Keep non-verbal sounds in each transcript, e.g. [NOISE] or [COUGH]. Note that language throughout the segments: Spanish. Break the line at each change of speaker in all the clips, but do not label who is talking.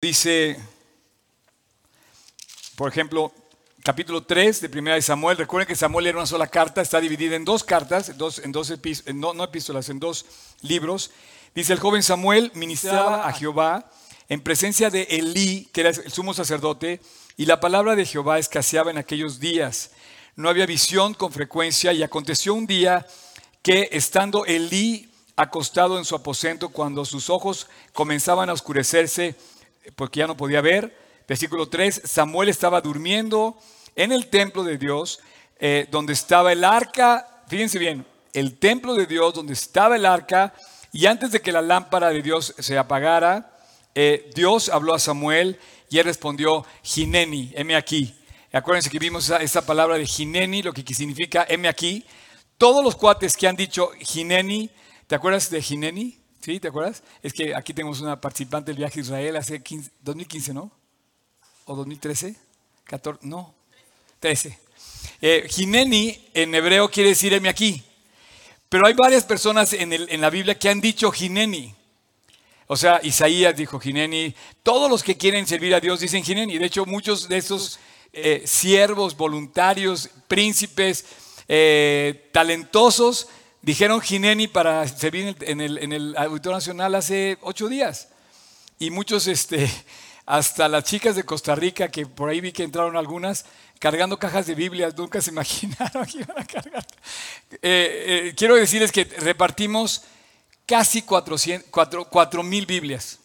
Dice, por ejemplo, capítulo 3 de Primera de Samuel. Recuerden que Samuel era una sola carta, está dividida en dos cartas, dos, en dos no, no epístolas, en dos libros. Dice, el joven Samuel ministraba a Jehová en presencia de Elí, que era el sumo sacerdote, y la palabra de Jehová escaseaba en aquellos días. No había visión con frecuencia, y aconteció un día que estando Elí acostado en su aposento, cuando sus ojos comenzaban a oscurecerse, porque ya no podía ver. Versículo 3, Samuel estaba durmiendo en el templo de Dios, eh, donde estaba el arca, fíjense bien, el templo de Dios, donde estaba el arca, y antes de que la lámpara de Dios se apagara, eh, Dios habló a Samuel y él respondió, Gineni, heme aquí. Acuérdense que vimos esa, palabra de Gineni, lo que significa heme aquí. Todos los cuates que han dicho Gineni, ¿te acuerdas de Gineni? ¿Sí? ¿Te acuerdas? Es que aquí tenemos una participante del viaje a Israel hace 2015, ¿no? ¿O 2013? 14, no, 13. Eh, en hebreo quiere decir heme aquí. Pero hay varias personas en, la Biblia que han dicho Gineni. O sea, Isaías dijo Gineni. Todos los que quieren servir a Dios dicen Gineni. De hecho, muchos de esos eh, siervos, voluntarios, príncipes, eh, talentosos, dijeron Gineni para servir en el, en el Auditorio Nacional hace ocho días. Y muchos, este, [LAUGHS] hasta las chicas de Costa Rica, que por ahí vi que entraron algunas, cargando cajas de Biblias, nunca se [LAUGHS] imaginaron que iban a cargar. Eh, eh, quiero decirles que repartimos casi 4 mil Biblias.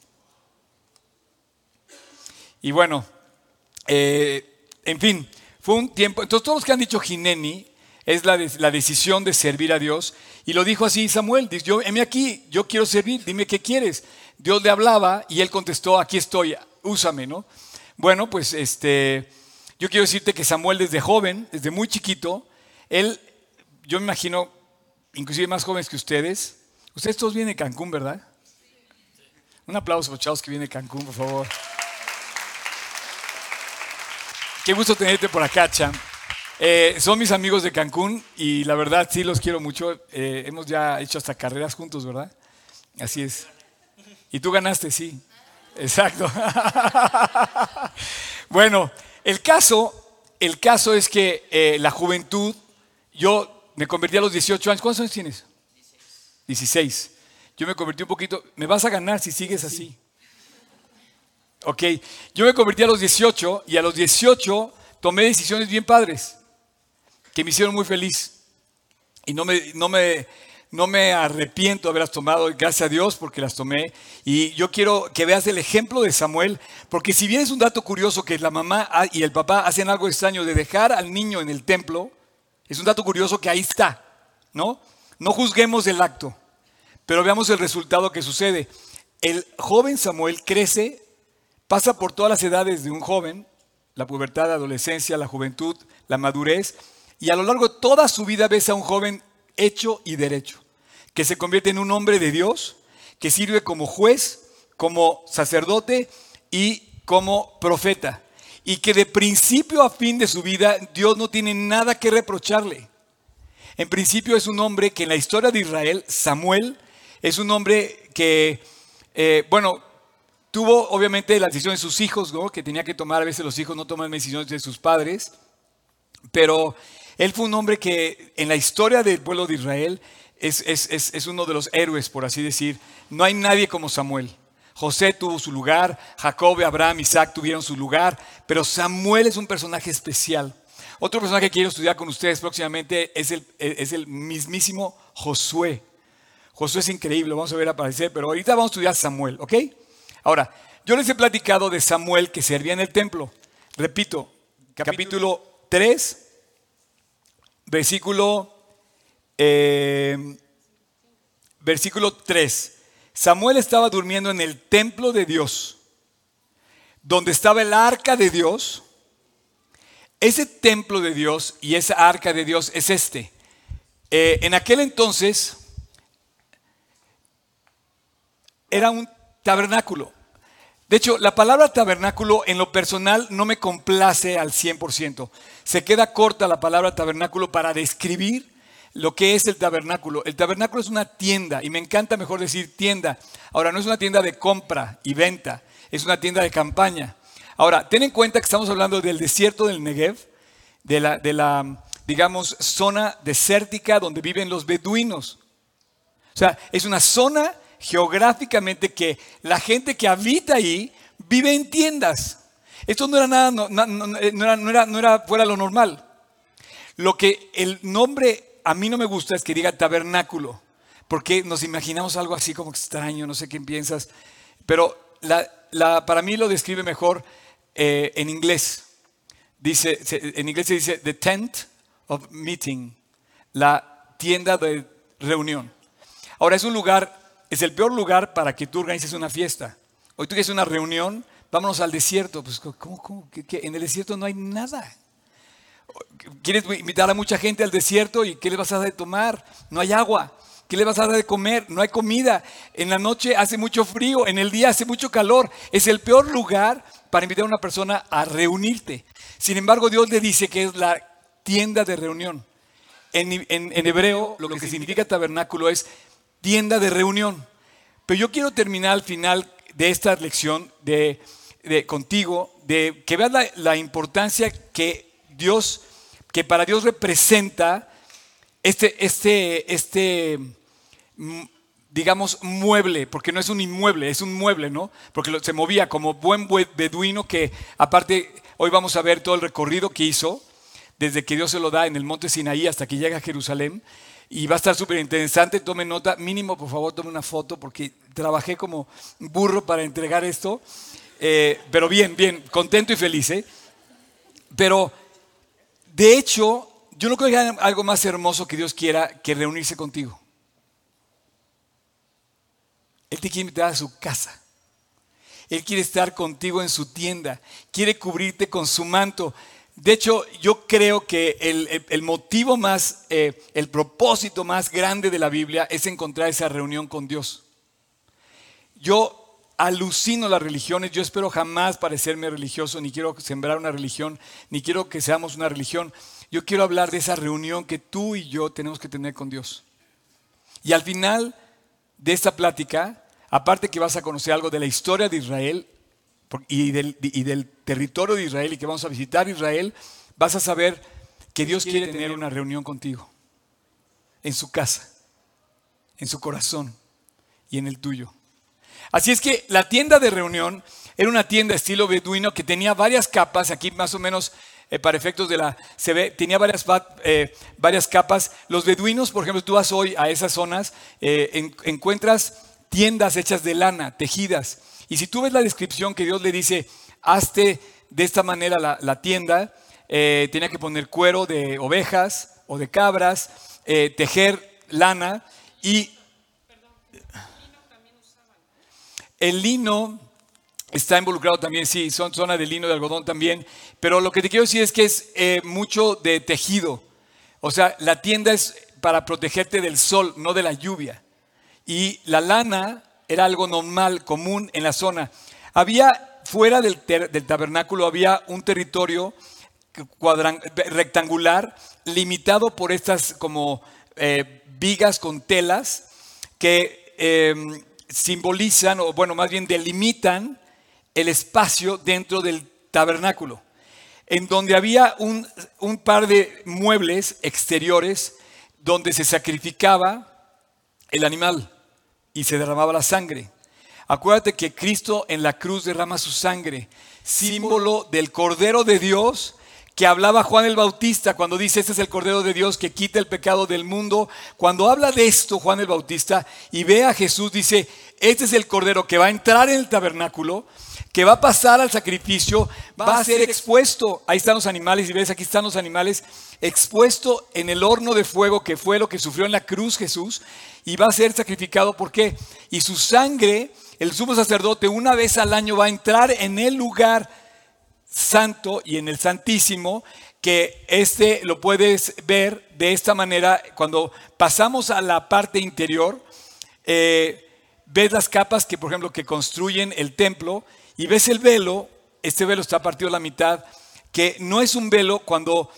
Y bueno, eh, en fin, fue un tiempo. Entonces, todos los que han dicho Gineni es la, la decisión de servir a Dios. Y lo dijo así Samuel: dice, yo, heme aquí, yo quiero servir, dime qué quieres. Dios le hablaba y él contestó: aquí estoy, úsame, ¿no? Bueno, pues este. Yo quiero decirte que Samuel desde joven, desde muy chiquito, él, yo me imagino, inclusive más jóvenes que ustedes, ustedes todos vienen de Cancún, ¿verdad? Un aplauso para chavos que vienen de Cancún, por favor. Qué gusto tenerte por acá, Cham. Eh, son mis amigos de Cancún y la verdad sí los quiero mucho. Eh, hemos ya hecho hasta carreras juntos, ¿verdad? Así es. Y tú ganaste, sí. Exacto. [LAUGHS] bueno, el caso, el caso es que eh, la juventud, yo me convertí a los 18 años. ¿Cuántos años tienes? 16. Yo me convertí un poquito. Me vas a ganar si sigues así. Ok. Yo me convertí a los 18 y a los 18 tomé decisiones bien padres que me hicieron muy feliz. Y no me, no me, no me arrepiento de haberlas tomado, gracias a Dios porque las tomé. Y yo quiero que veas el ejemplo de Samuel, porque si bien es un dato curioso que la mamá y el papá hacen algo extraño de dejar al niño en el templo, es un dato curioso que ahí está, ¿no? No juzguemos el acto, pero veamos el resultado que sucede. El joven Samuel crece, pasa por todas las edades de un joven, la pubertad, la adolescencia, la juventud, la madurez, y a lo largo de toda su vida ves a un joven hecho y derecho que se convierte en un hombre de Dios, que sirve como juez, como sacerdote y como profeta. Y que de principio a fin de su vida Dios no tiene nada que reprocharle. En principio es un hombre que en la historia de Israel, Samuel, es un hombre que, eh, bueno, tuvo obviamente la decisión de sus hijos, ¿no? que tenía que tomar, a veces los hijos no toman decisiones de sus padres, pero él fue un hombre que en la historia del pueblo de Israel es, uno de los héroes, por así decir. No hay nadie como Samuel. José tuvo su lugar, Jacob, Abraham, Isaac tuvieron su lugar, pero Samuel es un personaje especial. Otro personaje que quiero estudiar con ustedes próximamente es el, es el mismísimo Josué. Josué es increíble, vamos a ver aparecer, pero ahorita vamos a estudiar Samuel, ¿ok? Ahora, yo les he platicado de Samuel que servía en el templo. Repito, capítulo 3, versículo eh, versículo 3. Samuel estaba durmiendo en el templo de Dios, donde estaba el arca de Dios. Ese templo de Dios y esa arca de Dios es este. Eh, en aquel entonces era un tabernáculo. De hecho, la palabra tabernáculo en lo personal no me complace al 100%. Se queda corta la palabra tabernáculo para describir lo que es el tabernáculo. El tabernáculo es una tienda y me encanta mejor decir tienda. Ahora, no es una tienda de compra y venta, es una tienda de campaña. Ahora, ten en cuenta que estamos hablando del desierto del Negev, de la, de la digamos, zona desértica donde viven los beduinos. O sea, es una zona geográficamente que la gente que habita ahí vive en tiendas. Esto no era nada, no, era, no, era, no era fuera lo normal. Lo que el nombre a mí no me gusta es que diga tabernáculo, porque nos imaginamos algo así como extraño, no sé qué piensas, pero para mí lo describe mejor eh, en inglés. Dice, en inglés se dice the tent of meeting, la tienda de reunión. Ahora es un lugar, es el peor lugar para que tú organices una fiesta. Hoy tú quieres una reunión, vámonos al desierto. Pues, ¿cómo, cómo? En el desierto no hay nada. Quieres invitar a mucha gente al desierto y ¿qué le vas a dar de tomar? No hay agua. ¿Qué le vas a dar de comer? No hay comida. En la noche hace mucho frío, en el día hace mucho calor. Es el peor lugar para invitar a una persona a reunirte. Sin embargo, Dios le dice que es la tienda de reunión. En, hebreo, lo que significa tabernáculo es tienda de reunión. Pero yo quiero terminar al final de esta lección de, contigo, de que veas la importancia que Dios, que para Dios representa este, este, este, mm, digamos, mueble, porque no es un inmueble, es un mueble, ¿no? Porque se movía como buen beduino que, aparte, hoy vamos a ver todo el recorrido que hizo, desde que Dios se lo da en el monte Sinaí hasta que llega a Jerusalén. Y va a estar súper interesante, tome nota, mínimo por favor tome una foto porque trabajé como burro para entregar esto. Eh, pero bien, bien, contento y feliz. ¿eh? Pero de hecho, yo no creo que haya algo más hermoso que Dios quiera que reunirse contigo. Él te quiere invitar a su casa. Él quiere estar contigo en su tienda. Quiere cubrirte con su manto. De hecho, yo creo que el, motivo más, eh, el propósito más grande de la Biblia es encontrar esa reunión con Dios. Yo alucino las religiones, yo espero jamás parecerme religioso, ni quiero sembrar una religión, ni quiero que seamos una religión. Yo quiero hablar de esa reunión que tú y yo tenemos que tener con Dios. Y al final de esta plática, aparte que vas a conocer algo de la historia de Israel y del, y del territorio de Israel y que vamos a visitar Israel, vas a saber que Dios quiere tener una reunión contigo, en su casa, en su corazón y en el tuyo. Así es que la tienda de reunión era una tienda estilo beduino que tenía varias capas, aquí más o menos eh, para efectos de la, se ve, tenía varias, eh, varias capas. Los beduinos, por ejemplo, tú vas hoy a esas zonas, eh, encuentras tiendas hechas de lana, tejidas. Y si tú ves la descripción que Dios le dice, hazte de esta manera la, tienda, tenía que poner cuero de ovejas o de cabras, tejer lana y El lino está involucrado también, sí, son zona de lino de algodón también, pero lo que te quiero decir es que es eh, mucho de tejido. O sea, la tienda es para protegerte del sol, no de la lluvia. Y la lana era algo normal, común en la zona. Había, fuera del, tabernáculo, había un territorio rectangular limitado por estas como eh, vigas con telas que em, simbolizan, o bueno, más bien delimitan el espacio dentro del tabernáculo, en donde había un, par de muebles exteriores donde se sacrificaba el animal y se derramaba la sangre. Acuérdate que Cristo en la cruz derrama su sangre, símbolo del Cordero de Dios que hablaba Juan el Bautista cuando dice, este es el Cordero de Dios que quita el pecado del mundo. Cuando habla de esto Juan el Bautista y ve a Jesús, dice, este es el Cordero que va a entrar en el tabernáculo, que va a pasar al sacrificio, va, a ser expuesto. Ahí están los animales y ves, aquí están los animales, expuesto en el horno de fuego que fue lo que sufrió en la cruz Jesús y va a ser sacrificado. ¿Por qué? Y su sangre, el sumo sacerdote, una vez al año va a entrar en el lugar santo y en el santísimo, que este lo puedes ver de esta manera cuando pasamos a la parte interior. Eh, ves las capas que, por ejemplo, que construyen el templo y ves el velo, este velo está partido a la mitad, que no es un velo cuando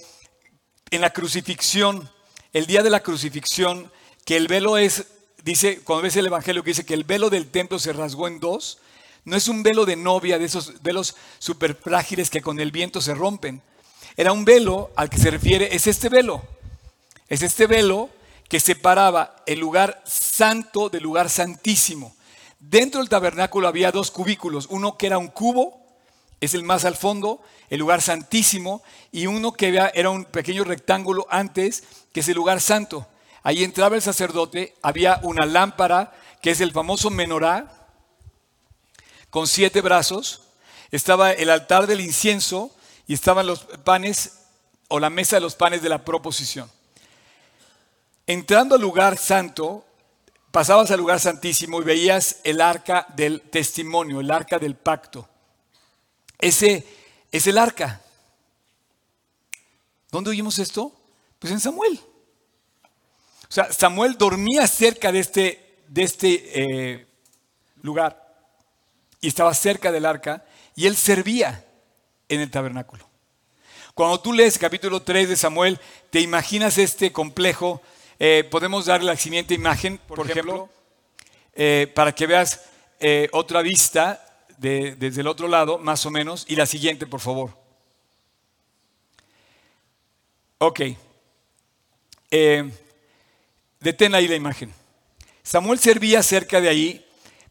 en la crucifixión, el día de la crucifixión, que el velo es, dice, cuando ves el Evangelio que dice que el velo del templo se rasgó en dos, No es un velo de novia, de esos velos súper frágiles que con el viento se rompen. Era un velo al que se refiere, es este velo. Es este velo que separaba el lugar santo del lugar santísimo. Dentro del tabernáculo había dos cubículos, uno que era un cubo, es el más al fondo, el lugar santísimo, y uno que era un pequeño rectángulo antes, que es el lugar santo. Ahí entraba el sacerdote, había una lámpara, que es el famoso menorá, con siete brazos, estaba el altar del incienso y estaban los panes o la mesa de los panes de la proposición. Entrando al lugar santo, pasabas al lugar santísimo y veías el arca del testimonio, el arca del pacto. Ese es el arca. ¿Dónde oímos esto? Pues en Samuel. O sea, Samuel dormía cerca de este, de este eh, lugar y estaba cerca del arca y él servía en el tabernáculo. Cuando tú lees el capítulo 3 de Samuel, te imaginas este complejo. Eh, podemos dar la siguiente imagen, por, ejemplo, eh, para que veas otra vista desde el otro lado, más o menos, y la siguiente, por favor. Ok. Detén ahí la imagen. Samuel servía cerca de ahí,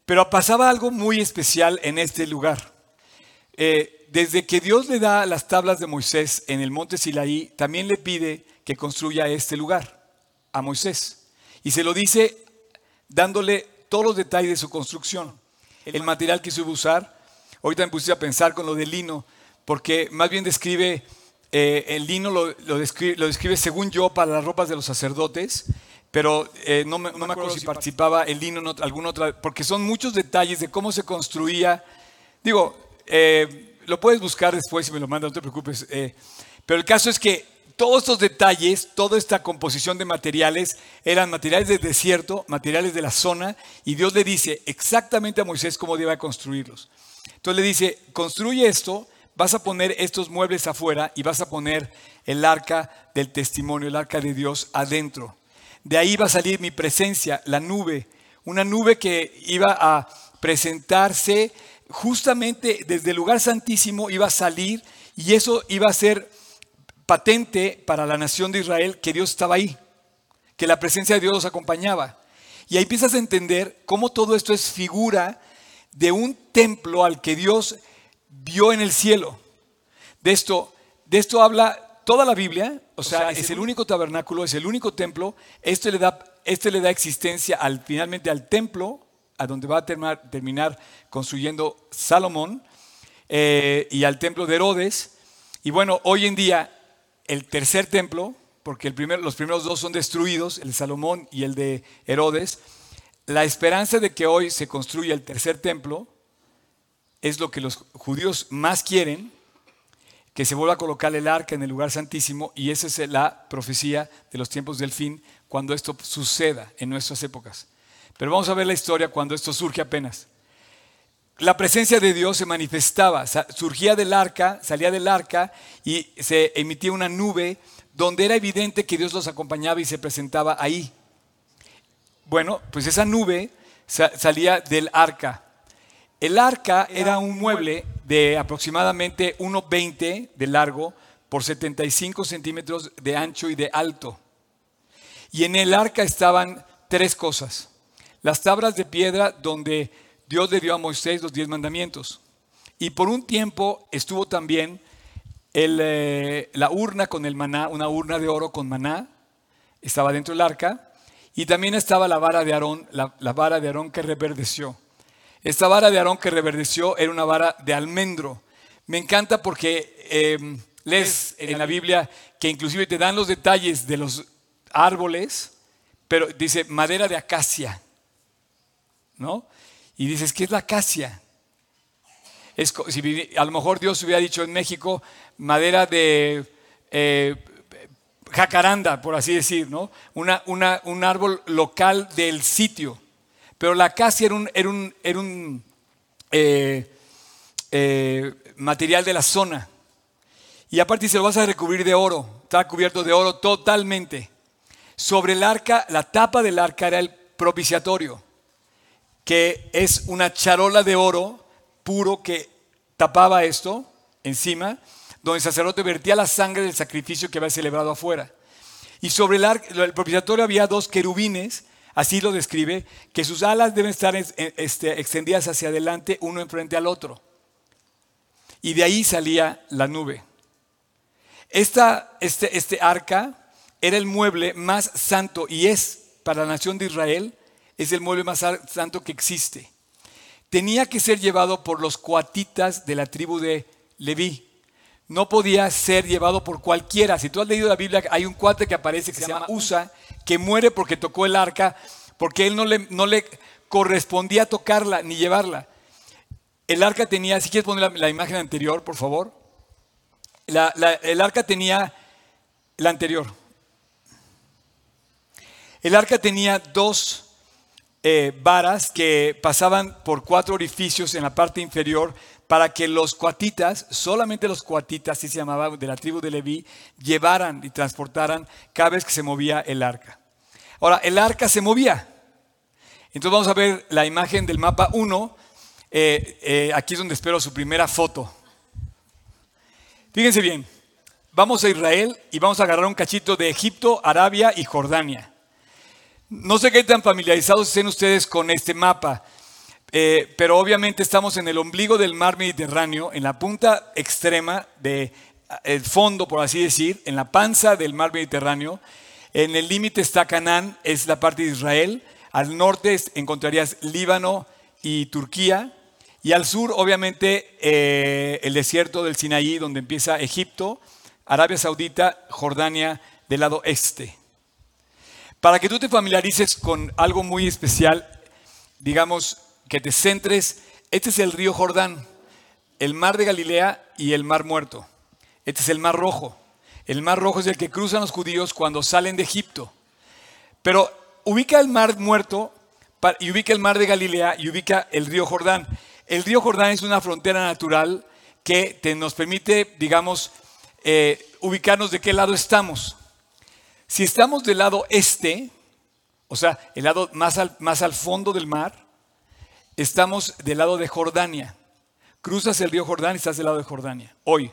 pero pasaba algo muy especial en este lugar. Eh, desde que Dios le da las tablas de Moisés en el monte Sinaí, también le pide que construya este lugar a Moisés. Y se lo dice dándole todos los detalles de su construcción el material que se iba a usar. Ahorita me puse a pensar con lo del lino, porque más bien describe, eh, el lino lo, describe, según yo, para las ropas de los sacerdotes, pero eh, no, me, acuerdo si participaba el lino en alguna otra, porque son muchos detalles de cómo se construía. Digo, eh, lo puedes buscar después si me lo mandas, no te preocupes. pero el caso es que todos estos detalles, toda esta composición de materiales, eran materiales del desierto, materiales de la zona, y Dios le dice exactamente a Moisés cómo debe construirlos. Entonces le dice, construye esto, vas a poner estos muebles afuera y vas a poner el arca del testimonio, el arca de Dios adentro. De ahí va a salir mi presencia, la nube, una nube que iba a presentarse justamente desde el lugar santísimo, iba a salir y eso iba a ser patente para la nación de Israel que Dios estaba ahí, que la presencia de Dios los acompañaba. Y ahí empiezas a entender cómo todo esto es figura de un templo al que Dios vio en el cielo. De esto, de esto habla toda la Biblia, o, sea, es, el, único tabernáculo, es el único templo. Este le da, este le da existencia al, finalmente al templo, a donde va a terminar, construyendo Salomón, eh, y al templo de Herodes. Y bueno, hoy en día el tercer templo, porque los primeros dos son destruidos, el de Salomón y el de Herodes, la esperanza de que hoy se construya el tercer templo es lo que los judíos más quieren, que se vuelva a colocar el arca en el lugar santísimo, y esa es la profecía de los tiempos del fin, cuando esto suceda en nuestras épocas. Pero vamos a ver la historia cuando esto surge apenas la presencia de Dios se manifestaba, surgía del arca, salía del arca y se emitía una nube donde era evidente que Dios los acompañaba y se presentaba ahí. Bueno, pues esa nube salía del arca. El arca era un mueble de aproximadamente 1,20 de largo por 75 centímetros de ancho y de alto. Y en el arca estaban tres cosas. Las tablas de piedra donde Dios le dio a Moisés los diez mandamientos. Y por un tiempo estuvo también eh, la urna con el maná, una urna de oro con maná, estaba dentro del arca. Y también estaba la vara de Aarón, la, vara de Aarón que reverdeció. Esta vara de Aarón que reverdeció era una vara de almendro. Me encanta porque em, lees en la Biblia que inclusive te dan los detalles de los árboles, pero dice madera de acacia, ¿no? Y dices, ¿qué es la acacia? Es, si, a lo mejor Dios hubiera dicho en México madera de eh, jacaranda, por así decir, ¿no? Una, un árbol local del sitio. Pero la acacia era un, eh, eh, material de la zona. Y aparte se lo vas a recubrir de oro. Está cubierto de oro totalmente. Sobre el arca, la tapa del arca era el propiciatorio que es una charola de oro puro que tapaba esto encima, donde el sacerdote vertía la sangre del sacrificio que había celebrado afuera. Y sobre el, el propiciatorio había dos querubines, así lo describe, que sus alas deben estar este, extendidas hacia adelante, uno enfrente al otro. Y de ahí salía la nube. Esta, este, este arca era el mueble más santo y es para la nación de Israel, es el mueble más santo que existe. Tenía que ser llevado por los coatitas de la tribu de Leví. No podía ser llevado por cualquiera. Si tú has leído la Biblia, hay un cuate que aparece que se, llama Usa, que muere porque tocó el arca, porque él no le, no le correspondía tocarla ni llevarla. El arca tenía, si quieres poner la, imagen anterior, por favor. el arca tenía la anterior. El arca tenía dos eh, varas que pasaban por cuatro orificios en la parte inferior para que los cuatitas, solamente los cuatitas, así se llamaba, de la tribu de Leví, llevaran y transportaran cada vez que se movía el arca. Ahora, el arca se movía. Entonces vamos a ver la imagen del mapa 1. Eh, eh, aquí es donde espero su primera foto. Fíjense bien, vamos a Israel y vamos a agarrar un cachito de Egipto, Arabia y Jordania. No sé qué tan familiarizados estén ustedes con este mapa, eh, pero obviamente estamos en el ombligo del mar Mediterráneo, en la punta extrema del eh, fondo, por así decir, en la panza del mar Mediterráneo. En el límite está Canaán, es la parte de Israel. Al norte encontrarías Líbano y Turquía. Y al sur, obviamente, eh, el desierto del Sinaí, donde empieza Egipto, Arabia Saudita, Jordania del lado este. Para que tú te familiarices con algo muy especial, digamos que te centres, este es el río Jordán, el mar de Galilea y el mar muerto. Este es el mar rojo. El mar rojo es el que cruzan los judíos cuando salen de Egipto. Pero ubica el mar muerto y ubica el mar de Galilea y ubica el río Jordán. El río Jordán es una frontera natural que te, nos permite, digamos, eh, ubicarnos de qué lado estamos. Si estamos del lado este, o sea, el lado más al, más al fondo del mar, estamos del lado de Jordania. Cruzas el río Jordán y estás del lado de Jordania, hoy.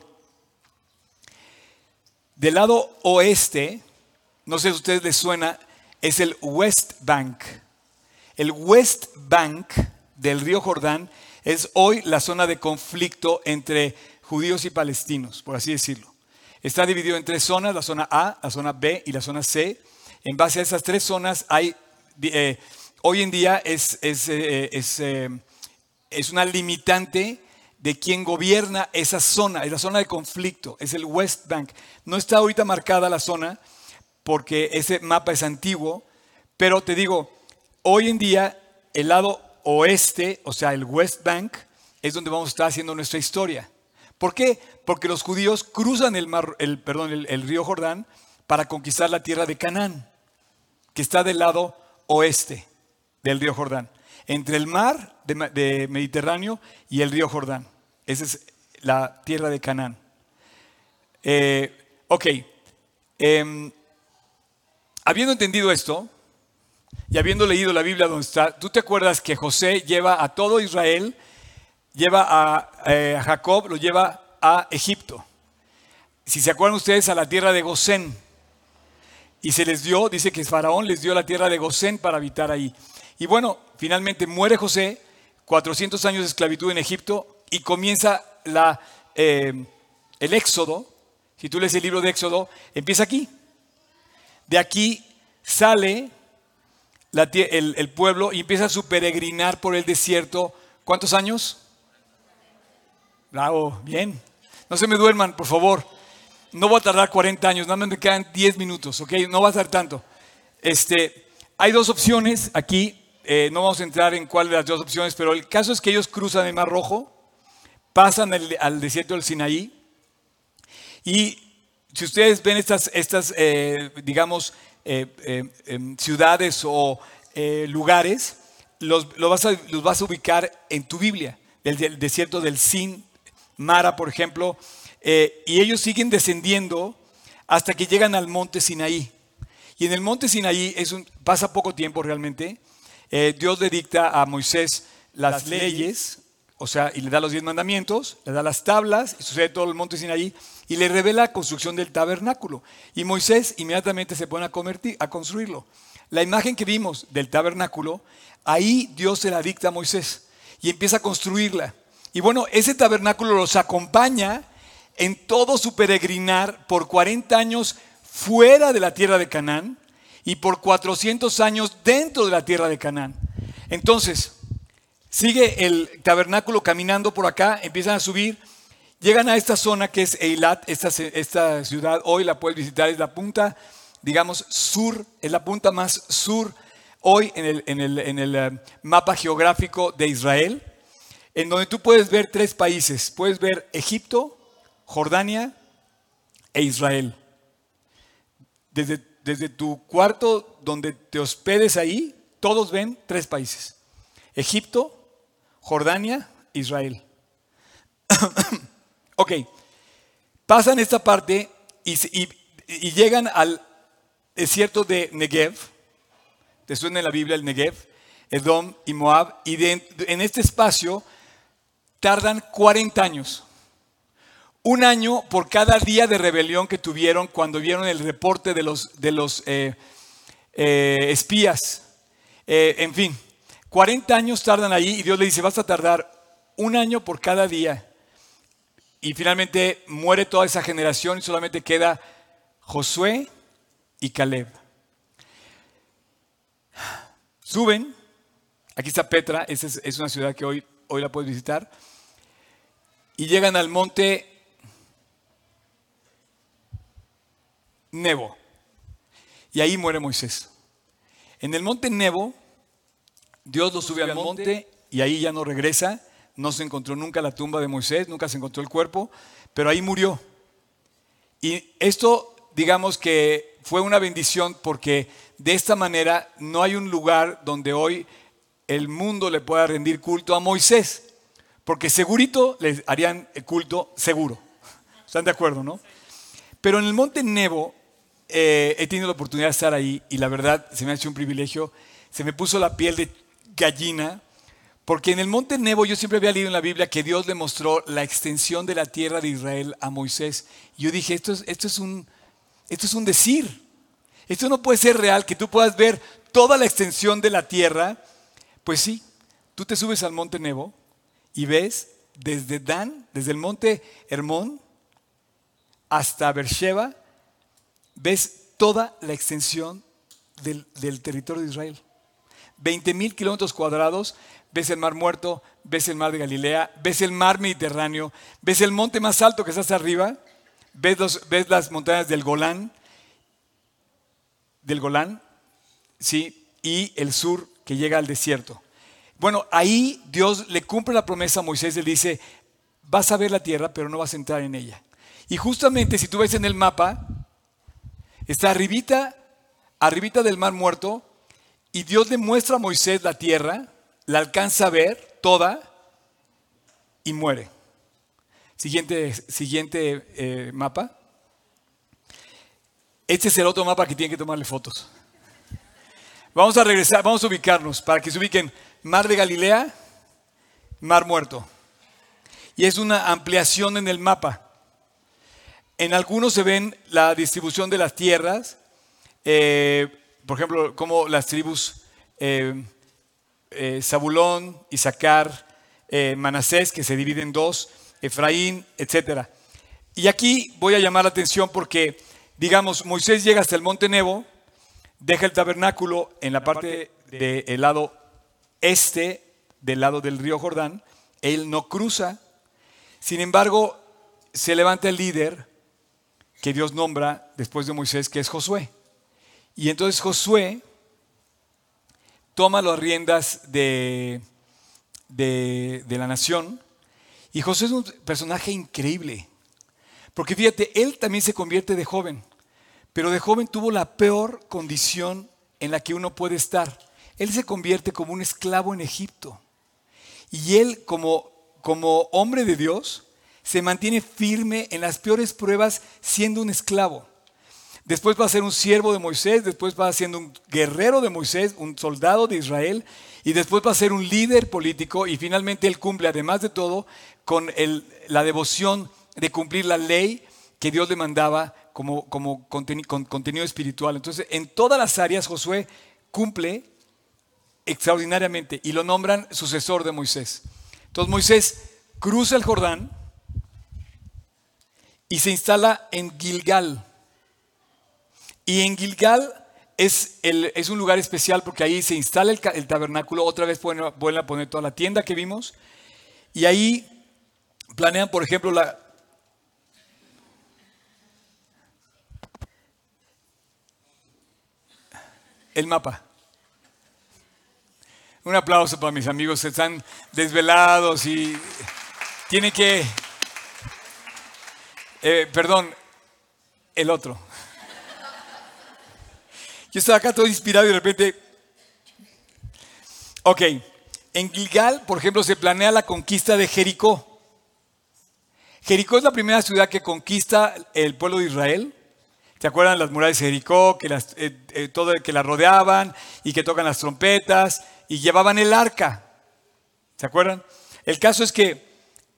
Del lado oeste, no sé si a ustedes les suena, es el West Bank. El West Bank del río Jordán es hoy la zona de conflicto entre judíos y palestinos, por así decirlo. Está dividido en tres zonas, la zona A, la zona B y la zona C. En base a esas tres zonas hay, eh, hoy en día es, es, eh, eh, es, una limitante de quién gobierna esa zona, es la zona de conflicto, es el West Bank. No está ahorita marcada la zona porque ese mapa es antiguo, pero te digo, hoy en día el lado oeste, o sea, el West Bank, es donde vamos a estar haciendo nuestra historia. ¿Por qué? Porque los judíos cruzan el, mar, el, perdón, el, río Jordán para conquistar la tierra de Canaán, que está del lado oeste del río Jordán, entre el mar de, Mediterráneo y el río Jordán. Esa es la tierra de Canaán. Eh, ok, em, habiendo entendido esto y habiendo leído la Biblia donde está, ¿tú te acuerdas que José lleva a todo Israel lleva eh, a, Jacob, lo lleva a Egipto. Si se acuerdan ustedes, a la tierra de Gosén. Y se les dio, dice que Faraón les dio la tierra de Gosén para habitar ahí. Y bueno, finalmente muere José, 400 años de esclavitud en Egipto, y comienza la, eh, el éxodo. Si tú lees el libro de Éxodo, empieza aquí. De aquí sale el, el pueblo y empieza a su peregrinar por el desierto. ¿Cuántos años? Bravo, bien. No se me duerman, por favor. No va a tardar 40 años, nada más me quedan 10 minutos, ¿ok? No va a tardar tanto. Este, hay dos opciones aquí, eh, no vamos a entrar en cuál de las dos opciones, pero el caso es que ellos cruzan el Mar Rojo, pasan al desierto del Sinaí, y si ustedes ven estas, estas eh, digamos, eh, em, ciudades o lugares, los, vas a, los vas a ubicar en tu Biblia, el desierto del Sin, Mara, por ejemplo, eh, y ellos siguen descendiendo hasta que llegan al monte Sinaí. Y en el monte Sinaí es pasa poco tiempo realmente. Eh, Dios le dicta a Moisés las, leyes, o sea, y le da los diez mandamientos, le da las tablas, y sucede todo el monte Sinaí, y le revela la construcción del tabernáculo. Y Moisés inmediatamente se pone a, convertir, a construirlo. La imagen que vimos del tabernáculo, ahí Dios se la dicta a Moisés y empieza a construirla. Y bueno, ese tabernáculo los acompaña en todo su peregrinar por 40 años fuera de la tierra de Canaán y por 400 años dentro de la tierra de Canaán. Entonces, sigue el tabernáculo caminando por acá, empiezan a subir, llegan a esta zona que es Eilat, esta, ciudad, hoy la puedes visitar, es la punta, digamos, sur, es la punta más sur hoy en el, en el, en el eh, mapa geográfico de Israel, en donde tú puedes ver tres países, puedes ver Egipto, Jordania e Israel. Desde, desde tu cuarto donde te hospedes ahí, todos ven tres países. Egipto, Jordania, Israel. [COUGHS] ok, pasan esta parte y, llegan al desierto de Negev. Te suena en la Biblia el Negev, Edom y Moab. Y en este espacio tardan 40 años. Un año por cada día de rebelión que tuvieron cuando vieron el reporte de los, de los eh, eh, espías. Eh, en fin, 40 años tardan allí y Dios le dice, vas a tardar un año por cada día. Y finalmente muere toda esa generación y solamente queda Josué y Caleb. Suben, aquí está Petra, esa es, es una ciudad que hoy, hoy la puedes visitar, y llegan al monte Nebo. Y ahí muere Moisés. En el monte Nebo, Dios lo sube al monte y ahí ya no regresa. No se encontró nunca la tumba de Moisés, nunca se encontró el cuerpo, pero ahí murió. Y esto, digamos que fue una bendición porque de esta manera no hay un lugar donde hoy el mundo le pueda rendir culto a Moisés, porque segurito les harían culto seguro. ¿Están de acuerdo, no? Pero en el monte Nebo eh, he tenido la oportunidad de estar ahí y la verdad se me ha hecho un privilegio. Se me puso la piel de gallina, porque en el monte Nebo yo siempre había leído en la Biblia que Dios le mostró la extensión de la tierra de Israel a Moisés. Y yo dije, esto es, esto es, un, esto es un decir. Esto no puede ser real, que tú puedas ver toda la extensión de la tierra. Pues sí, tú te subes al monte Nebo y ves desde Dan, desde el monte Hermón hasta Beersheba, ves toda la extensión del, territorio de Israel. 20 mil kilómetros cuadrados, ves el mar muerto, ves el mar de Galilea, ves el mar Mediterráneo, ves el monte más alto que está hacia arriba, ves, ves las montañas del Golán, del Golán, ¿sí? y el sur que llega al desierto. Bueno, ahí Dios le cumple la promesa a Moisés, le dice, vas a ver la tierra, pero no vas a entrar en ella. Y justamente si tú ves en el mapa, Está arribita, arribita del mar muerto, y Dios le muestra a Moisés la tierra, la alcanza a ver toda y muere. Siguiente, siguiente eh, mapa. Este es el otro mapa que tienen que tomarle fotos. Vamos a regresar, vamos a ubicarnos para que se ubiquen Mar de Galilea, Mar Muerto. Y es una ampliación en el mapa. En algunos se ven la distribución de las tierras, eh, por ejemplo, como las tribus eh, eh, Zabulón, Isaacar, Manasés, que se dividen en dos, Efraín, etc. Y aquí voy a llamar la atención porque, digamos, Moisés llega hasta el monte Nebo, deja el tabernáculo en la parte del lado este, del lado del río Jordán, él no cruza, sin embargo, se levanta el líder, que Dios nombra después de Moisés, que es Josué. Y entonces Josué toma las riendas de, de, la nación. Y Josué es un personaje increíble. Porque fíjate, él también se convierte de joven. Pero de joven tuvo la peor condición en la que uno puede estar. Él se convierte como un esclavo en Egipto. Y él como, como hombre de Dios se mantiene firme en las peores pruebas siendo un esclavo. Después va a ser un siervo de Moisés, después va siendo un guerrero de Moisés, un soldado de Israel, y después va a ser un líder político, y finalmente él cumple, además de todo, con la devoción de cumplir la ley que Dios le mandaba como contenido espiritual. Entonces, en todas las áreas Josué cumple extraordinariamente y lo nombran sucesor de Moisés. Entonces Moisés cruza el Jordán y se instala en Gilgal. Y en Gilgal es, un lugar especial porque ahí se instala el, tabernáculo, otra vez vuelven a poner toda la tienda que vimos, y ahí planean, por ejemplo, la, el mapa. Un aplauso para mis amigos que están desvelados y tiene que... Eh, perdón, el otro. Yo estaba acá todo inspirado y de repente... Ok, en Gilgal, por ejemplo, se planea la conquista de Jericó. Jericó es la primera ciudad que conquista el pueblo de Israel. ¿Se acuerdan las murallas de Jericó, que, las, eh, eh, que la rodeaban y que tocan las trompetas y llevaban el arca? ¿Se acuerdan? El caso es que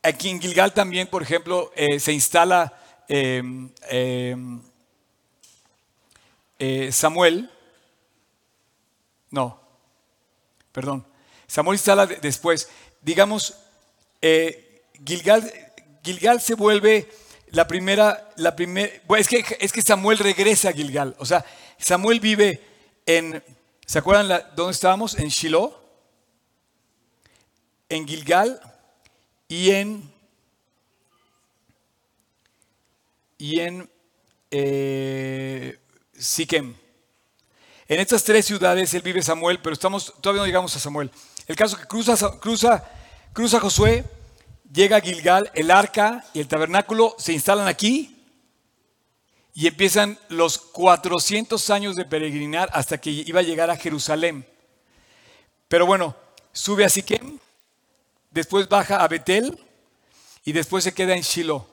aquí en Gilgal también, por ejemplo, eh, se instala em, em, Samuel. No, perdón. Samuel instala después. Digamos, Gilgal, se vuelve la primera, la primera, es que, es que Samuel regresa a Gilgal. O sea, Samuel vive en, ¿se acuerdan dónde estábamos? En Shiloh, en Gilgal y en, y en eh, Siquem. En estas tres ciudades él vive Samuel, pero estamos, todavía no llegamos a Samuel. El caso que cruza, cruza, cruza Josué llega a Gilgal, el arca y el tabernáculo se instalan aquí y empiezan los 400 años de peregrinar hasta que iba a llegar a Jerusalén. Pero bueno, sube a Siquem, después baja a Betel y después se queda en Shiloh.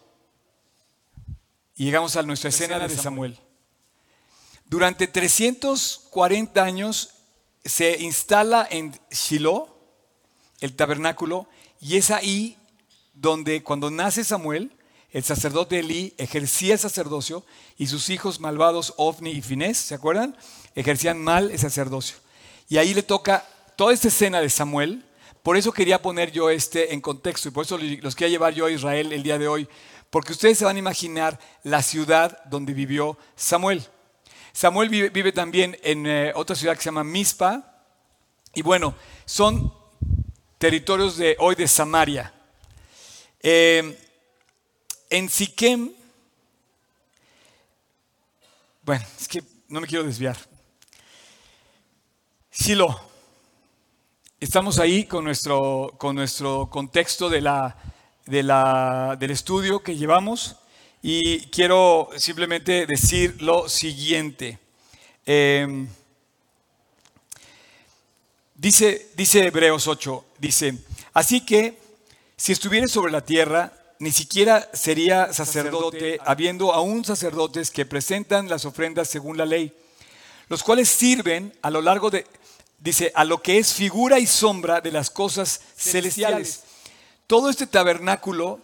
Y llegamos a nuestra escena de Samuel. Durante 340 años se instala en Shiloh el tabernáculo y es ahí donde cuando nace Samuel, el sacerdote Elí ejercía el sacerdocio y sus hijos malvados Ofni y Finés, ¿se acuerdan? Ejercían mal el sacerdocio. Y ahí le toca toda esta escena de Samuel. Por eso quería poner yo este en contexto y por eso los quería llevar yo a Israel el día de hoy, porque ustedes se van a imaginar la ciudad donde vivió Samuel. Samuel vive, también en eh, otra ciudad que se llama Mispa y bueno, son territorios de hoy de Samaria. Eh, en Siquem, bueno, es que no me quiero desviar. Silo, estamos ahí con nuestro, con nuestro contexto de la, de la, del estudio que llevamos y quiero simplemente decir lo siguiente. Eh, dice, dice Hebreos 8, dice, así que si estuviera sobre la tierra, ni siquiera sería sacerdote, habiendo aún sacerdotes que presentan las ofrendas según la ley, los cuales sirven a lo largo de, dice, a lo que es figura y sombra de las cosas celestiales. Todo este tabernáculo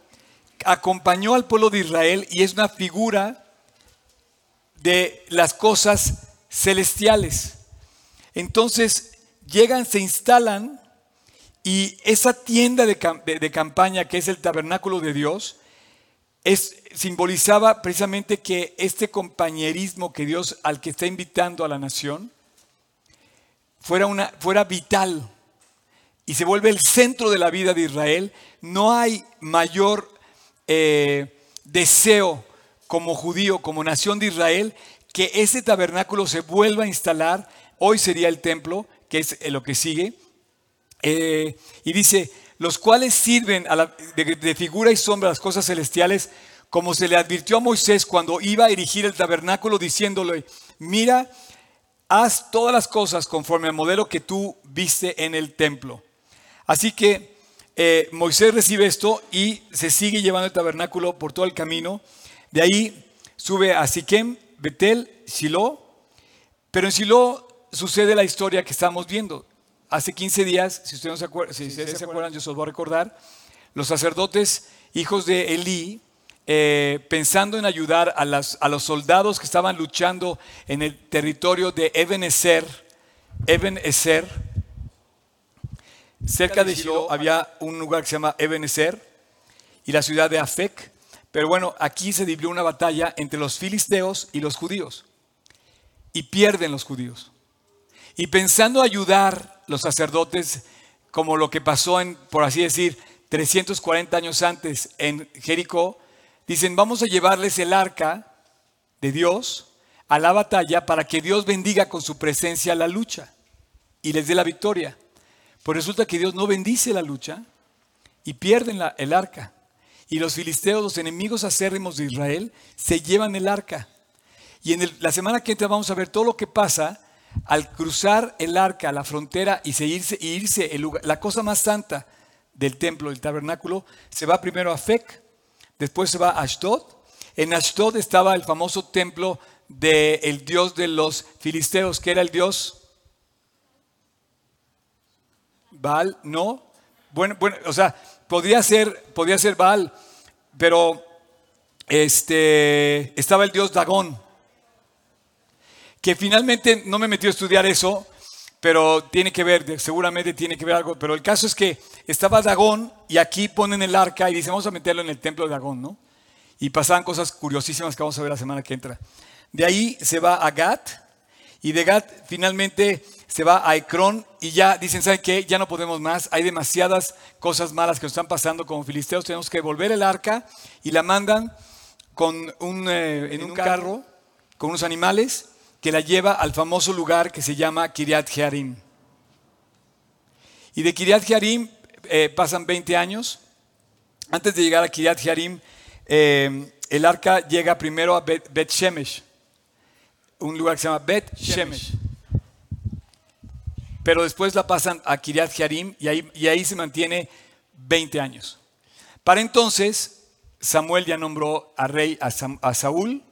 acompañó al pueblo de Israel y es una figura de las cosas celestiales. Entonces llegan, se instalan y esa tienda de, campaña que es el tabernáculo de Dios, es, simbolizaba precisamente que este compañerismo que Dios al que está invitando a la nación fuera, una, fuera vital y se vuelve el centro de la vida de Israel. No hay mayor eh, deseo como judío, como nación de Israel, que ese tabernáculo se vuelva a instalar. Hoy sería el templo, que es lo que sigue eh, y dice, los cuales sirven de, figura y sombra las cosas celestiales, como se le advirtió a Moisés cuando iba a erigir el tabernáculo, diciéndole, mira, haz todas las cosas conforme al modelo que tú viste en el templo. Así que eh, Moisés recibe esto y se sigue llevando el tabernáculo por todo el camino. De ahí sube a Siquem Betel, Shiloh, pero en Shiloh sucede la historia que estamos viendo. Hace 15 días, si ustedes, se acuerdan, si ustedes se acuerdan, yo se los voy a recordar, los sacerdotes, hijos de Elí, eh, pensando en ayudar a, los soldados que estaban luchando en el territorio de Eben Ezer, Eben Ezer, cerca de Shiloh había un lugar que se llama Eben Ezer y la ciudad de Afek. Pero bueno, aquí se libró una batalla entre los filisteos y los judíos. Y pierden los judíos. Y pensando ayudar los sacerdotes, como lo que pasó por así decir, 340 años antes en Jericó, dicen, vamos a llevarles el arca de Dios a la batalla para que Dios bendiga con su presencia la lucha y les dé la victoria. Pues resulta que Dios no bendice la lucha y pierden el arca. Y los filisteos, los enemigos acérrimos de Israel, se llevan el arca. Y en la semana que entra vamos a ver todo lo que pasa al cruzar el arca, la frontera y seguirse, irse el lugar, la cosa más santa del templo, del tabernáculo, se va primero a Fec, después se va a Ashdod. En Ashdod estaba el famoso templo del dios de los filisteos, que era el dios Baal, no. Bueno, bueno, o sea, podría ser, podría ser Baal, pero este, estaba el dios Dagón, que finalmente no me metió a estudiar eso, pero tiene que ver, seguramente tiene que ver algo, pero el caso es que estaba Dagón y aquí ponen el arca y dicen, vamos a meterlo en el templo de Dagón, ¿no? Y pasaban cosas curiosísimas que vamos a ver la semana que entra. De ahí se va a Gat y de Gat finalmente se va a Ecrón y ya dicen, ¿saben qué? Ya no podemos más, hay demasiadas cosas malas que nos están pasando como filisteos, tenemos que volver el arca y la mandan con un, eh, en un carro con unos animales que la lleva al famoso lugar que se llama Kiriat Jearim. Y de Kiriat Jearim eh, pasan 20 años. Antes de llegar a Kiriat Jearim, eh, el arca llega primero a Bet, Bet, Shemesh, un lugar que se llama Bet Shemesh pero después la pasan a Kiriat Jearim y ahí, y ahí se mantiene 20 años. Para entonces, Samuel ya nombró a rey a, Saúl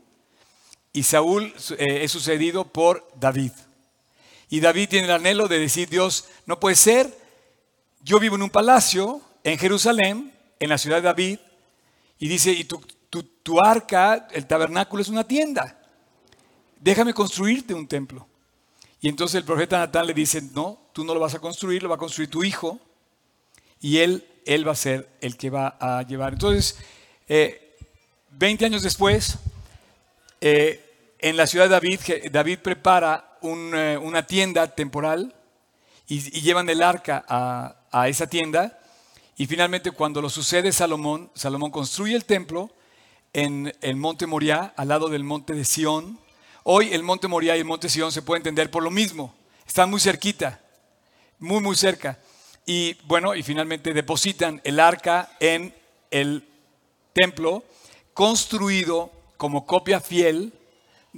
y Saúl eh, es sucedido por David. Y David tiene el anhelo de decir, Dios, no puede ser, yo vivo en un palacio en Jerusalén, en la ciudad de David, y dice, y tu, tu arca, el tabernáculo es una tienda, déjame construirte un templo. Y entonces el profeta Natán le dice, no, tú no lo vas a construir, lo va a construir tu hijo y él, él va a ser el que va a llevar. Entonces, 20 eh, años después, eh, en la ciudad de David, David prepara eh, una tienda temporal y, llevan el arca a, esa tienda. Y finalmente cuando lo sucede Salomón, Salomón construye el templo en el monte Moriah, al lado del monte de Sión, Hoy el monte Moriah y el monte Sion se puede entender por lo mismo. Están muy cerquita, muy, muy cerca. Y bueno, y finalmente depositan el arca en el templo construido como copia fiel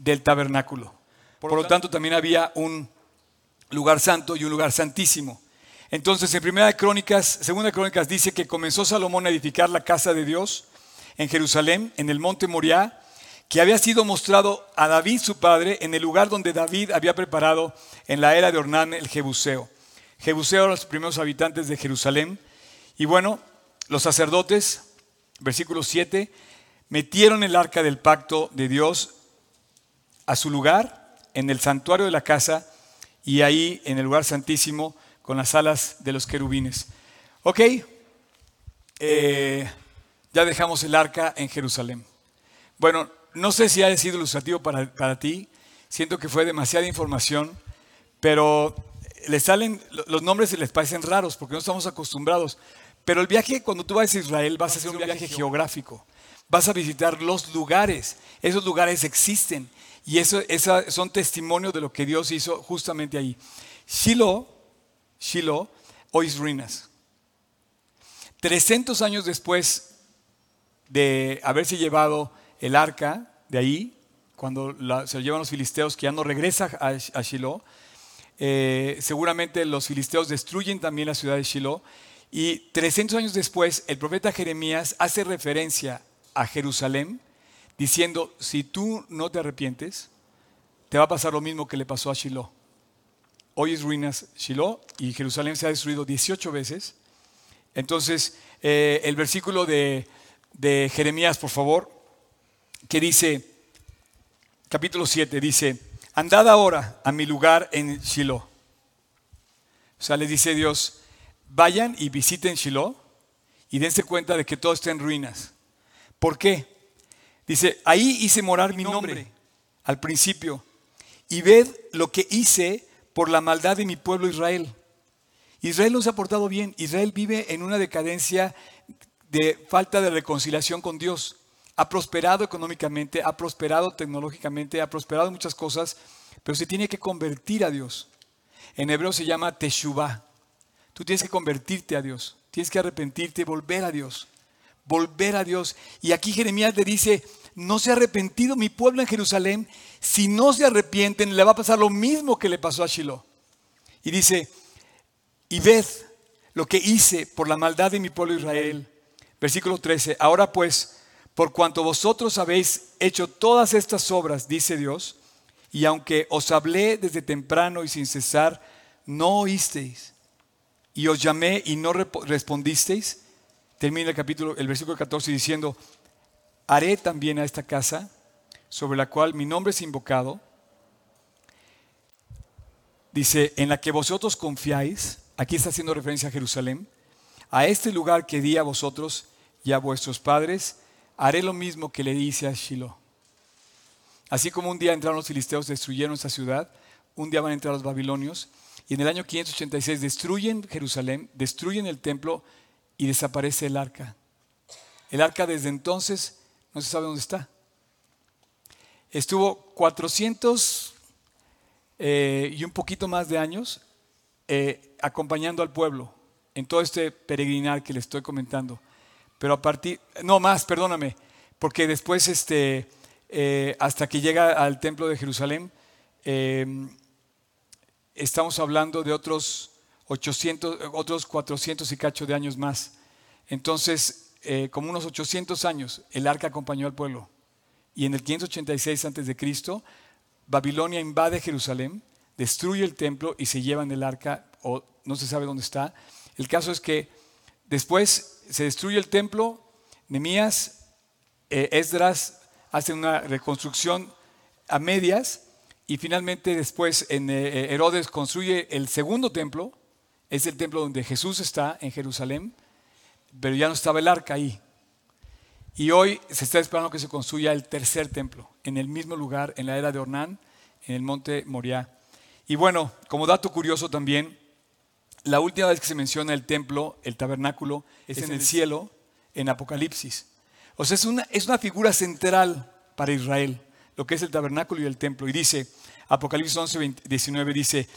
del tabernáculo. Por lo tanto, también había un lugar santo y un lugar santísimo. Entonces, en Primera de Crónicas, Segunda de Crónicas dice que comenzó Salomón a edificar la casa de Dios en Jerusalén, en el monte Moriah, que había sido mostrado a David su padre en el lugar donde David había preparado en la era de Ornán el Jebuseo. Jebuseo eran los primeros habitantes de Jerusalén. Y bueno, los sacerdotes, versículo 7, metieron el arca del pacto de Dios a su lugar en el santuario de la casa y ahí en el lugar santísimo con las alas de los querubines. Ok, eh, ya dejamos el arca en Jerusalén. Bueno, no sé si ha sido ilustrativo para, ti, siento que fue demasiada información, pero les salen, los nombres les parecen raros porque no estamos acostumbrados. Pero el viaje, cuando tú vas a Israel, vas a hacer un viaje geográfico. Vas a visitar los lugares. Esos lugares existen. Y eso, son testimonios de lo que Dios hizo justamente ahí. Shiloh, Shiloh, hoy es ruinas. 300 años después de haberse llevado el arca de ahí, cuando se lo llevan los filisteos, que ya no regresa a, Shiloh. Eh, seguramente los filisteos destruyen también la ciudad de Shiloh. Y 300 años después, el profeta Jeremías hace referencia a Jerusalén diciendo, si tú no te arrepientes, te va a pasar lo mismo que le pasó a Shiloh. Hoy es ruinas Shiloh y Jerusalén se ha destruido 18 veces. Entonces, eh, el versículo de, de Jeremías, por favor, que dice, capítulo 7, dice, andad ahora a mi lugar en Shiloh. O sea, le dice Dios, vayan y visiten Shiloh y dense cuenta de que todo está en ruinas. ¿Por qué? Dice, ahí hice morar mi nombre al principio y ved lo que hice por la maldad de mi pueblo Israel. Israel no se ha portado bien. Israel vive en una decadencia de falta de reconciliación con Dios. Ha prosperado económicamente, ha prosperado tecnológicamente, ha prosperado muchas cosas, pero se tiene que convertir a Dios. En hebreo se llama teshuvah. Tú tienes que convertirte a Dios, tienes que arrepentirte, volver a Dios, volver a Dios. Y aquí Jeremías le dice, no se ha arrepentido mi pueblo en Jerusalén, si no se arrepienten le va a pasar lo mismo que le pasó a Shiloh. Y dice, y ved lo que hice por la maldad de mi pueblo Israel. Versículo 13, ahora pues, por cuanto vosotros habéis hecho todas estas obras, dice Dios, y aunque os hablé desde temprano y sin cesar, no oísteis, y os llamé y no respondisteis, termina el capítulo, el versículo 14 diciendo, haré también a esta casa, sobre la cual mi nombre es invocado, dice, en la que vosotros confiáis, aquí está haciendo referencia a Jerusalén, a este lugar que di a vosotros y a vuestros padres, haré lo mismo que le hice a Shiloh. Así como un día entraron los filisteos, destruyeron esta ciudad, un día van a entrar los babilonios, y en el año 586 destruyen Jerusalén, destruyen el templo y desaparece el arca. El arca desde entonces no se sabe dónde está. Estuvo 400 eh, y un poquito más de años eh, acompañando al pueblo en todo este peregrinar que le estoy comentando. Pero a partir, no más, perdóname, porque después, este, eh, hasta que llega al templo de Jerusalén, em, estamos hablando de otros 800, otros 400 y cacho de años más. Entonces, eh, como unos 800 años, el arca acompañó al pueblo. Y en el 586 a.C., Babilonia invade Jerusalén, destruye el templo y se llevan el arca, o no se sabe dónde está. El caso es que después se destruye el templo, Nemías, eh, Esdras hacen una reconstrucción a medias y finalmente después en, eh, Herodes construye el segundo templo, es el templo donde Jesús está en Jerusalén, pero ya no estaba el arca ahí. Y hoy se está esperando que se construya el tercer templo, en el mismo lugar, en la era de Ornán, en el monte Moriah. Y bueno, como dato curioso también, la última vez que se menciona el templo, el tabernáculo, es, en el cielo, en Apocalipsis. O sea, es una, es una figura central para Israel, lo que es el tabernáculo y el templo. Y dice, Apocalipsis 11, 19 dice,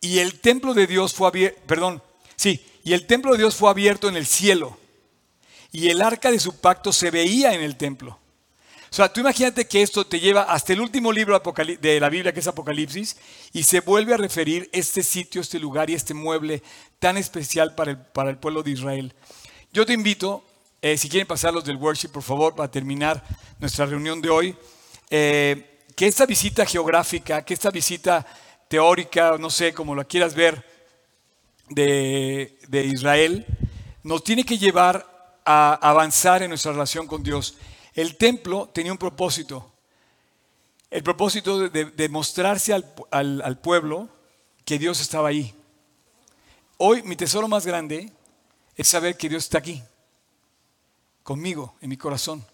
y el templo de Dios fue abierto, perdón, sí, y el templo de Dios fue abierto en el cielo, y el arca de su pacto se veía en el templo. O sea, tú imagínate que esto te lleva hasta el último libro de la Biblia, que es Apocalipsis, y se vuelve a referir este sitio, este lugar y este mueble tan especial para el, para el pueblo de Israel. Yo te invito eh, si quieren pasar los del worship, por favor, para terminar nuestra reunión de hoy, eh, que esta visita geográfica, que esta visita teórica, no sé, como la quieras ver, de, de Israel, nos tiene que llevar a avanzar en nuestra relación con Dios. El templo tenía un propósito, el propósito de, mostrarse al, al pueblo que Dios estaba ahí. Hoy mi tesoro más grande es saber que Dios está aquí conmigo, en mi corazón.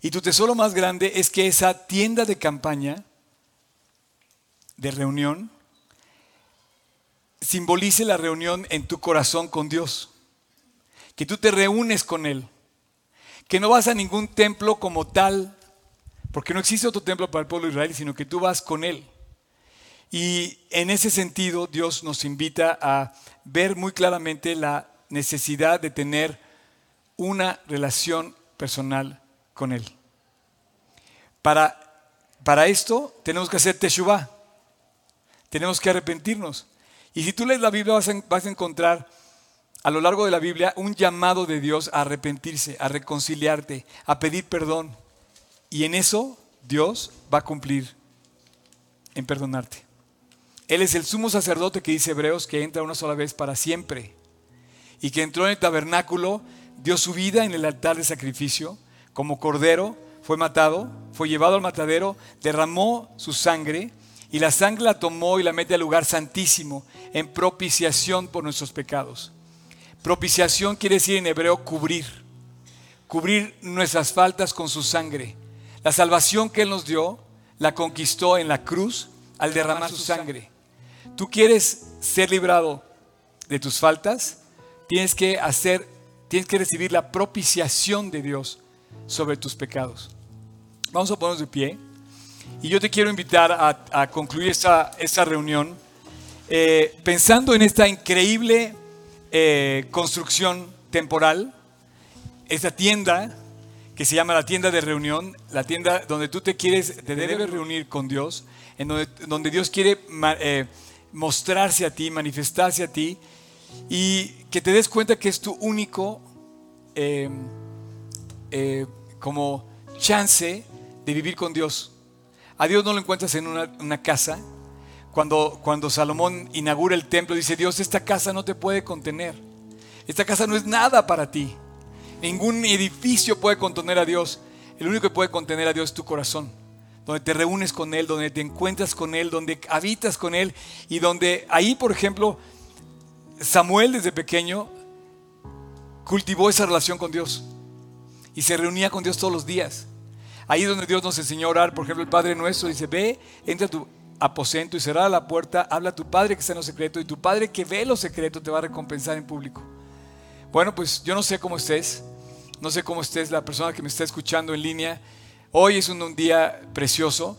Y tu tesoro más grande es que esa tienda de campaña, de reunión, simbolice la reunión en tu corazón con Dios. Que tú te reúnes con Él. Que no vas a ningún templo como tal, porque no existe otro templo para el pueblo de Israel, sino que tú vas con Él. Y en ese sentido Dios nos invita a ver muy claramente la necesidad de tener una relación personal con Él. Para, para esto tenemos que hacer teshuvah, tenemos que arrepentirnos. Y si tú lees la Biblia vas a, encontrar a lo largo de la Biblia un llamado de Dios a arrepentirse, a reconciliarte, a pedir perdón. Y en eso Dios va a cumplir en perdonarte. Él es el sumo sacerdote que dice Hebreos que entra una sola vez para siempre. Y que entró en el tabernáculo, dio su vida en el altar de sacrificio, como cordero, fue matado, fue llevado al matadero, derramó su sangre y la sangre la tomó y la mete al lugar santísimo en propiciación por nuestros pecados. Propiciación quiere decir en hebreo cubrir, cubrir nuestras faltas con su sangre. La salvación que Él nos dio la conquistó en la cruz al derramar su sangre. Tú quieres ser librado de tus faltas, tienes que hacer, tienes que recibir la propiciación de Dios sobre tus pecados. Vamos a ponernos de pie. Y yo te quiero invitar a, concluir esta, reunión eh, pensando en esta increíble eh, construcción temporal, esta tienda que se llama la tienda de reunión, la tienda donde tú te quieres, te debes reunir con Dios, en donde, donde Dios quiere eh, mostrarse a ti, manifestarse a ti y que te des cuenta que es tu único eh, eh, como chance de vivir con Dios. A Dios no lo encuentras en una, casa. Cuando, cuando Salomón inaugura el templo, dice Dios, esta casa no te puede contener. Esta casa no es nada para ti. Ningún edificio puede contener a Dios. El único que puede contener a Dios es tu corazón donde te reúnes con Él, donde te encuentras con Él, donde habitas con Él y donde ahí, por ejemplo, Samuel desde pequeño cultivó esa relación con Dios y se reunía con Dios todos los días. Ahí donde Dios nos enseñó a orar, por ejemplo, el Padre nuestro dice, ve, entra a tu aposento y cerrada la puerta, habla a tu Padre que está en lo secreto y tu Padre que ve lo secreto te va a recompensar en público. Bueno, pues yo no sé cómo estés, no sé cómo estés la persona que me está escuchando en línea, Hoy es un, día precioso.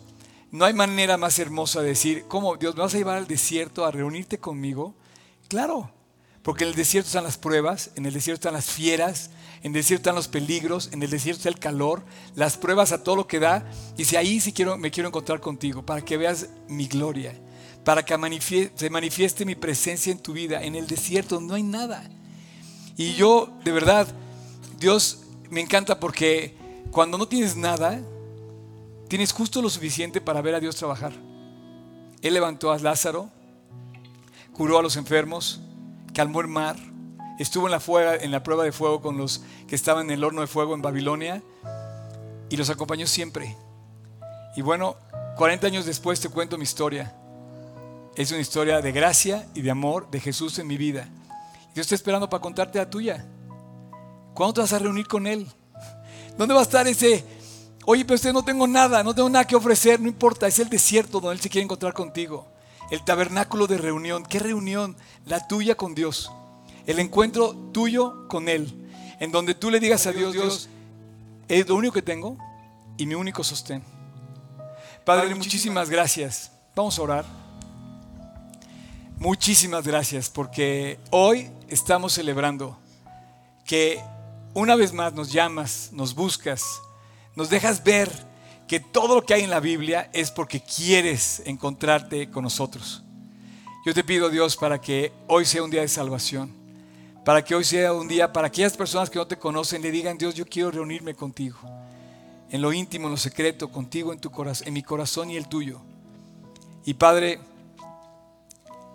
No hay manera más hermosa de decir, ¿cómo Dios me vas a llevar al desierto a reunirte conmigo? Claro, porque en el desierto están las pruebas, en el desierto están las fieras, en el desierto están los peligros, en el desierto está el calor, las pruebas a todo lo que da. Y si ahí sí quiero, me quiero encontrar contigo, para que veas mi gloria, para que se manifieste mi presencia en tu vida. En el desierto no hay nada. Y yo, de verdad, Dios me encanta porque cuando no tienes nada, tienes justo lo suficiente para ver a Dios trabajar. Él levantó a Lázaro, curó a los enfermos, calmó el mar, estuvo en la, prueba de fuego con los que estaban en el horno de fuego en Babilonia y los acompañó siempre. Y bueno, 40 años después te cuento mi historia. Es una historia de gracia y de amor de Jesús en mi vida. Yo estoy esperando para contarte la tuya. ¿Cuándo te vas a reunir con Él? ¿Dónde va a estar ese? Oye, pero usted no tengo nada, no tengo nada que ofrecer, no importa, es el desierto donde Él se quiere encontrar contigo. El tabernáculo de reunión. ¿Qué reunión? La tuya con Dios. El encuentro tuyo con Él. En donde tú le digas a Dios, Dios, es lo único que tengo y mi único sostén. Padre, muchísimas gracias. Vamos a orar. Muchísimas gracias porque hoy estamos celebrando que una vez más nos llamas, nos buscas, nos dejas ver que todo lo que hay en la Biblia es porque quieres encontrarte con nosotros. Yo te pido, Dios, para que hoy sea un día de salvación, para que hoy sea un día para aquellas personas que no te conocen le digan, Dios, yo quiero reunirme contigo, en lo íntimo, en lo secreto, contigo en tu corazón, en mi corazón y el tuyo. Y Padre,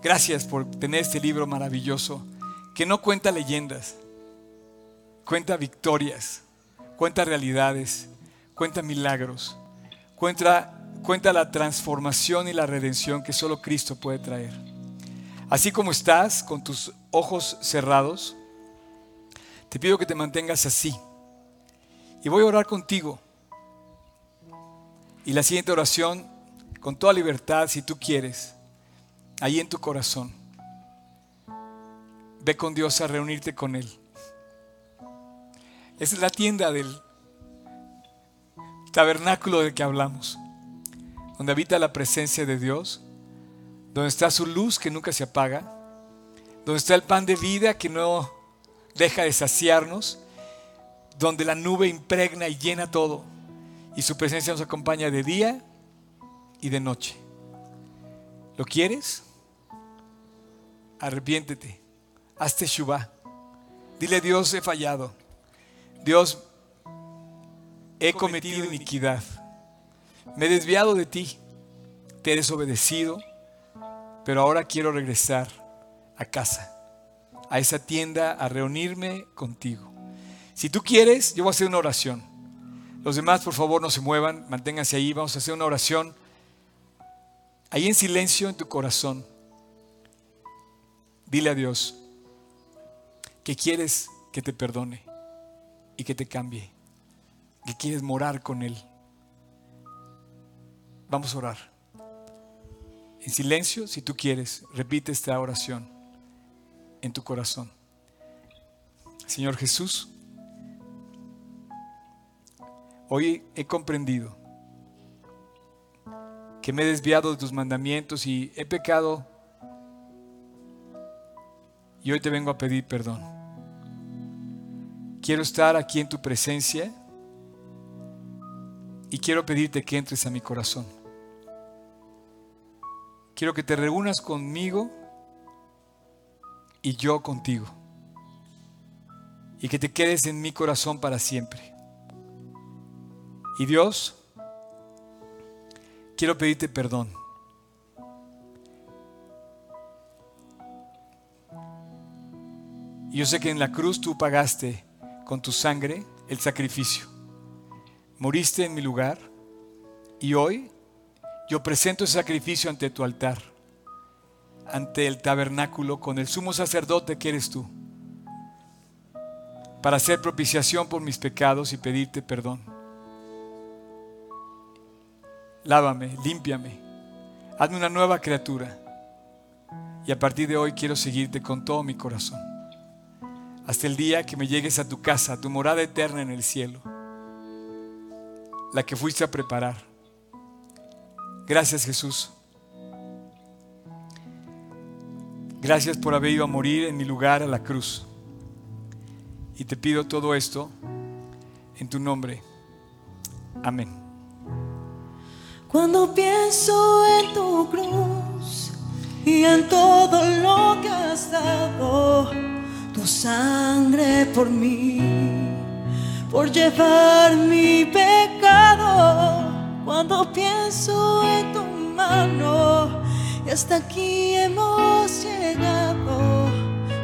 gracias por tener este libro maravilloso que no cuenta leyendas, cuenta victorias, cuenta realidades, cuenta milagros, cuenta, cuenta la transformación y la redención que solo Cristo puede traer. Así como estás con tus ojos cerrados, te pido que te mantengas así. Y voy a orar contigo. Y la siguiente oración, con toda libertad, si tú quieres, ahí en tu corazón, ve con Dios a reunirte con Él. Esa es la tienda del tabernáculo del que hablamos, donde habita la presencia de Dios, donde está su luz que nunca se apaga, donde está el pan de vida que no deja de saciarnos, donde la nube impregna y llena todo, y su presencia nos acompaña de día y de noche. ¿Lo quieres? Arrepiéntete, hazte Shubá. Dile Dios, he fallado. Dios, he cometido iniquidad. Me he desviado de ti, te he desobedecido, pero ahora quiero regresar a casa, a esa tienda, a reunirme contigo. Si tú quieres, yo voy a hacer una oración. Los demás, por favor, no se muevan, manténganse ahí, vamos a hacer una oración. Ahí en silencio en tu corazón, dile a Dios que quieres que te perdone y que te cambie, que quieres morar con Él. Vamos a orar. En silencio, si tú quieres, repite esta oración en tu corazón. Señor Jesús, hoy he comprendido que me he desviado de tus mandamientos y he pecado y hoy te vengo a pedir perdón. Quiero estar aquí en tu presencia y quiero pedirte que entres a mi corazón. Quiero que te reúnas conmigo y yo contigo. Y que te quedes en mi corazón para siempre. Y Dios, quiero pedirte perdón. Yo sé que en la cruz tú pagaste con tu sangre el sacrificio. Moriste en mi lugar y hoy yo presento ese sacrificio ante tu altar, ante el tabernáculo con el sumo sacerdote que eres tú, para hacer propiciación por mis pecados y pedirte perdón. Lávame, límpiame, hazme una nueva criatura y a partir de hoy quiero seguirte con todo mi corazón hasta el día que me llegues a tu casa, tu morada eterna en el cielo, la que fuiste a preparar. Gracias Jesús. Gracias por haber ido a morir en mi lugar a la cruz. Y te pido todo esto en tu nombre. Amén.
Cuando pienso en tu cruz y en todo lo que has dado tu sangre por mí, por llevar mi pecado. Cuando pienso en tu mano, y hasta aquí hemos llegado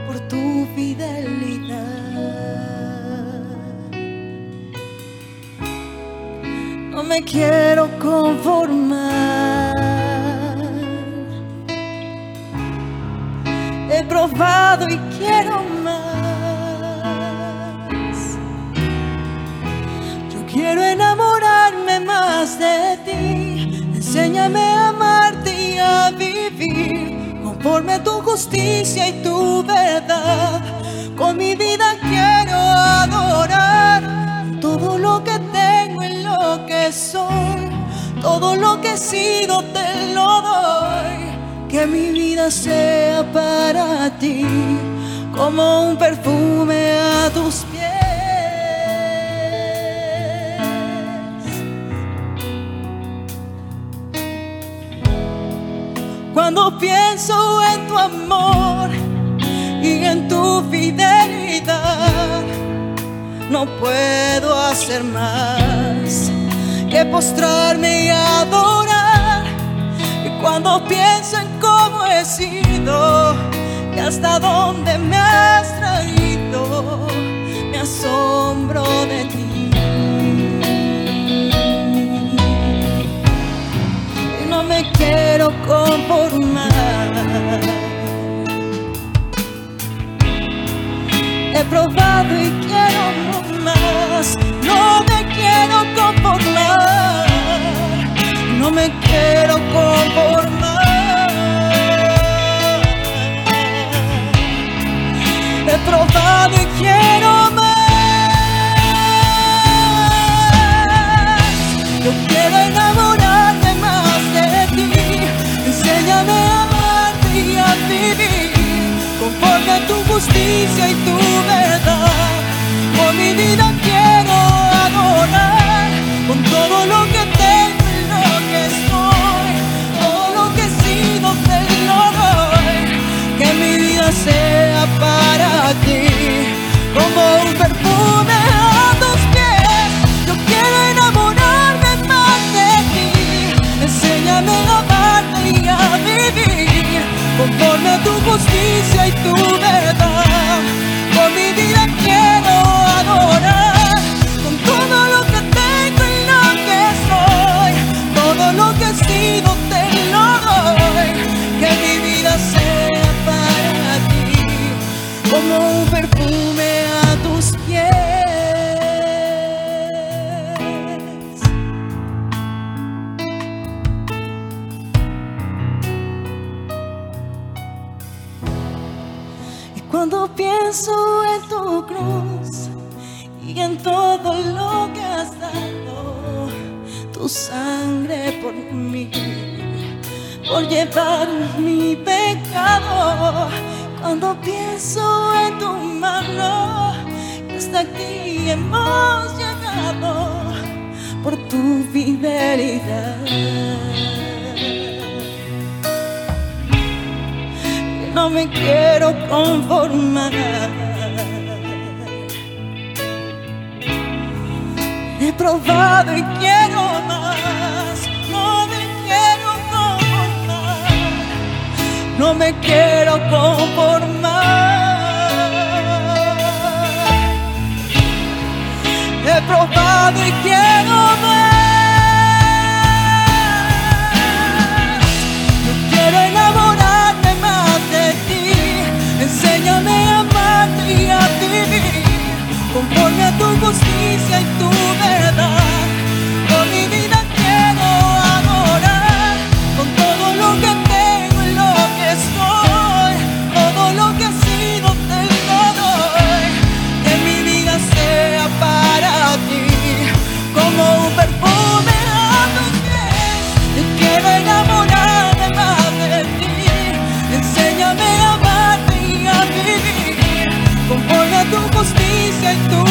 por tu fidelidad. No me quiero conformar. He probado y quiero Quiero conforme tu justicia y tu verdad. Con mi vida quiero adorar todo lo que tengo y lo que soy. Todo lo que he sido te lo doy. Que mi vida sea para ti como un perfume a tus pies. Cuando pienso en tu amor y en tu fidelidad, no puedo hacer más que postrarme y adorar. Y cuando pienso en cómo he sido y hasta dónde me has traído, me asombro de ti. me quiero conformar. He probado y quiero más, no me quiero conformar, no me quiero conformar. postizia i tu por tu fidelidad. no me quiero conformar. He probado y quiero más, no me quiero conformar, no me quiero conformar. Probado y quiero más. Yo quiero enamorarme más de ti. Enséñame a amarte y a vivir conforme a tu justicia y tu verdad. Quiero más de ti. Enséñame a amarte y a vivir conforme tu justicia y tu